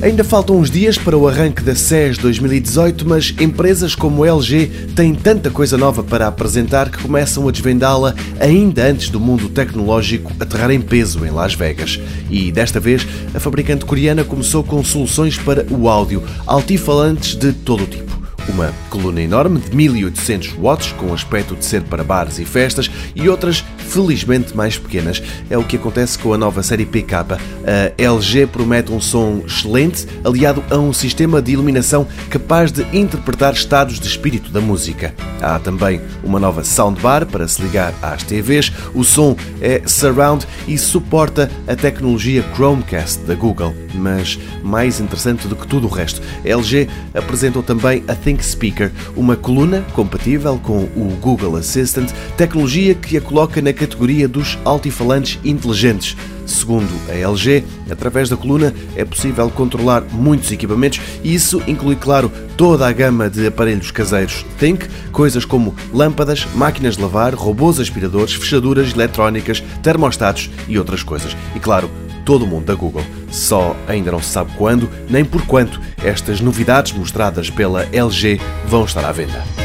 Ainda faltam uns dias para o arranque da SES 2018, mas empresas como a LG têm tanta coisa nova para apresentar que começam a desvendá-la ainda antes do mundo tecnológico aterrar em peso em Las Vegas. E desta vez, a fabricante coreana começou com soluções para o áudio, altifalantes de todo o tipo. Uma coluna enorme de 1800 watts, com aspecto de ser para bares e festas, e outras felizmente mais pequenas. É o que acontece com a nova série PK. A LG promete um som excelente, aliado a um sistema de iluminação capaz de interpretar estados de espírito da música. Há também uma nova soundbar para se ligar às TVs. O som é surround e suporta a tecnologia Chromecast da Google. Mas mais interessante do que tudo o resto, a LG apresentou também a Think Speaker, uma coluna compatível com o Google Assistant, tecnologia que a coloca na categoria dos altifalantes inteligentes. Segundo a LG, através da coluna é possível controlar muitos equipamentos e isso inclui, claro, toda a gama de aparelhos caseiros Think, coisas como lâmpadas, máquinas de lavar, robôs aspiradores, fechaduras eletrónicas, termostatos e outras coisas. E claro, todo o mundo da Google. Só ainda não se sabe quando nem por quanto estas novidades mostradas pela LG vão estar à venda.